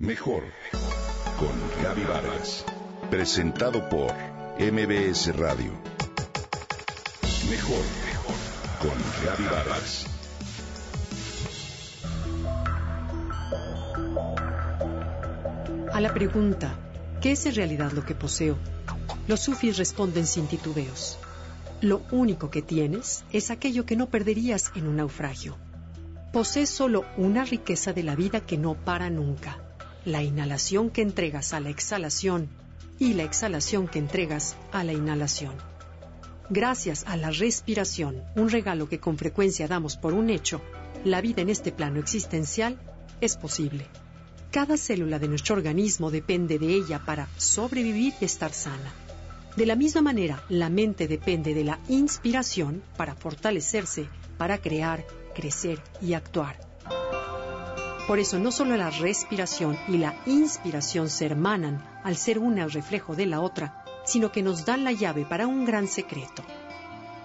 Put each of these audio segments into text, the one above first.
Mejor con Gaby Vargas. Presentado por MBS Radio. Mejor con Gaby Vargas. A la pregunta, ¿qué es en realidad lo que poseo? Los sufis responden sin titubeos. Lo único que tienes es aquello que no perderías en un naufragio. Posees solo una riqueza de la vida que no para nunca, la inhalación que entregas a la exhalación y la exhalación que entregas a la inhalación. Gracias a la respiración, un regalo que con frecuencia damos por un hecho, la vida en este plano existencial es posible. Cada célula de nuestro organismo depende de ella para sobrevivir y estar sana. De la misma manera, la mente depende de la inspiración para fortalecerse, para crear, crecer y actuar. Por eso no solo la respiración y la inspiración se hermanan al ser una el reflejo de la otra, sino que nos dan la llave para un gran secreto.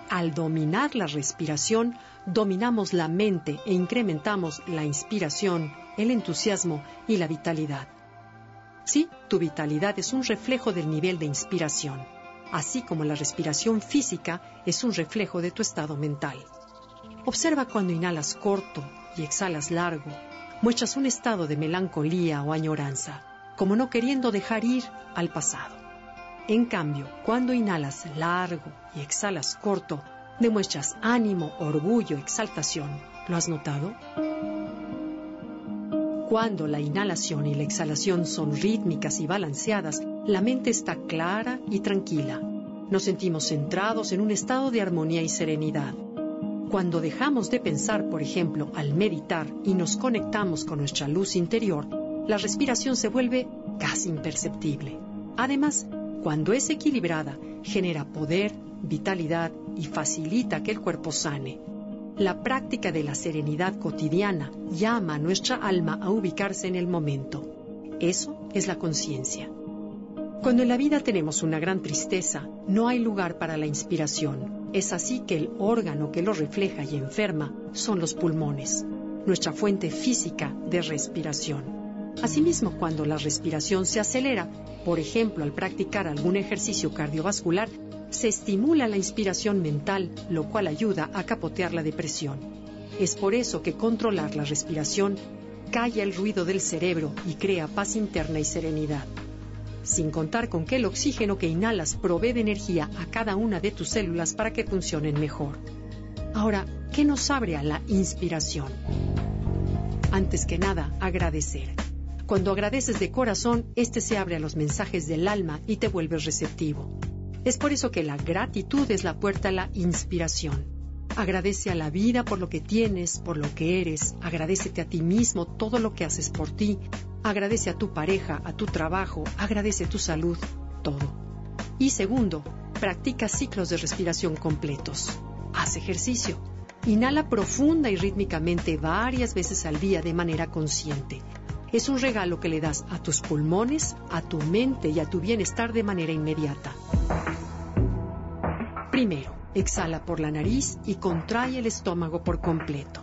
Al dominar la respiración, dominamos la mente e incrementamos la inspiración, el entusiasmo y la vitalidad. Sí, tu vitalidad es un reflejo del nivel de inspiración así como la respiración física es un reflejo de tu estado mental. Observa cuando inhalas corto y exhalas largo, muestras un estado de melancolía o añoranza, como no queriendo dejar ir al pasado. En cambio, cuando inhalas largo y exhalas corto, demuestras ánimo, orgullo, exaltación. ¿Lo has notado? Cuando la inhalación y la exhalación son rítmicas y balanceadas, la mente está clara y tranquila. Nos sentimos centrados en un estado de armonía y serenidad. Cuando dejamos de pensar, por ejemplo, al meditar y nos conectamos con nuestra luz interior, la respiración se vuelve casi imperceptible. Además, cuando es equilibrada, genera poder, vitalidad y facilita que el cuerpo sane. La práctica de la serenidad cotidiana llama a nuestra alma a ubicarse en el momento. Eso es la conciencia. Cuando en la vida tenemos una gran tristeza, no hay lugar para la inspiración. Es así que el órgano que lo refleja y enferma son los pulmones, nuestra fuente física de respiración. Asimismo, cuando la respiración se acelera, por ejemplo al practicar algún ejercicio cardiovascular, se estimula la inspiración mental, lo cual ayuda a capotear la depresión. Es por eso que controlar la respiración calla el ruido del cerebro y crea paz interna y serenidad sin contar con que el oxígeno que inhalas provee de energía a cada una de tus células para que funcionen mejor. Ahora, ¿qué nos abre a la inspiración? Antes que nada, agradecer. Cuando agradeces de corazón, este se abre a los mensajes del alma y te vuelves receptivo. Es por eso que la gratitud es la puerta a la inspiración. Agradece a la vida por lo que tienes, por lo que eres. Agradecete a ti mismo todo lo que haces por ti Agradece a tu pareja, a tu trabajo, agradece tu salud, todo. Y segundo, practica ciclos de respiración completos. Haz ejercicio. Inhala profunda y rítmicamente varias veces al día de manera consciente. Es un regalo que le das a tus pulmones, a tu mente y a tu bienestar de manera inmediata. Primero, exhala por la nariz y contrae el estómago por completo.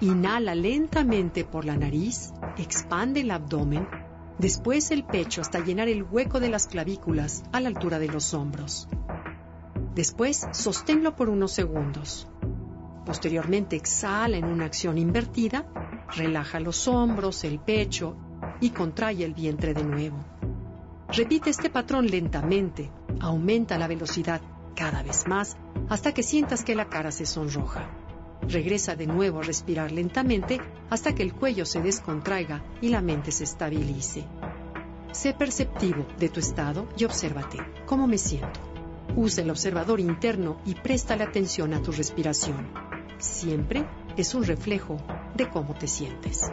Inhala lentamente por la nariz, expande el abdomen, después el pecho hasta llenar el hueco de las clavículas a la altura de los hombros. Después, sosténlo por unos segundos. Posteriormente, exhala en una acción invertida, relaja los hombros, el pecho y contrae el vientre de nuevo. Repite este patrón lentamente, aumenta la velocidad cada vez más hasta que sientas que la cara se sonroja. Regresa de nuevo a respirar lentamente hasta que el cuello se descontraiga y la mente se estabilice. Sé perceptivo de tu estado y obsérvate. ¿Cómo me siento? Usa el observador interno y presta la atención a tu respiración. Siempre es un reflejo de cómo te sientes.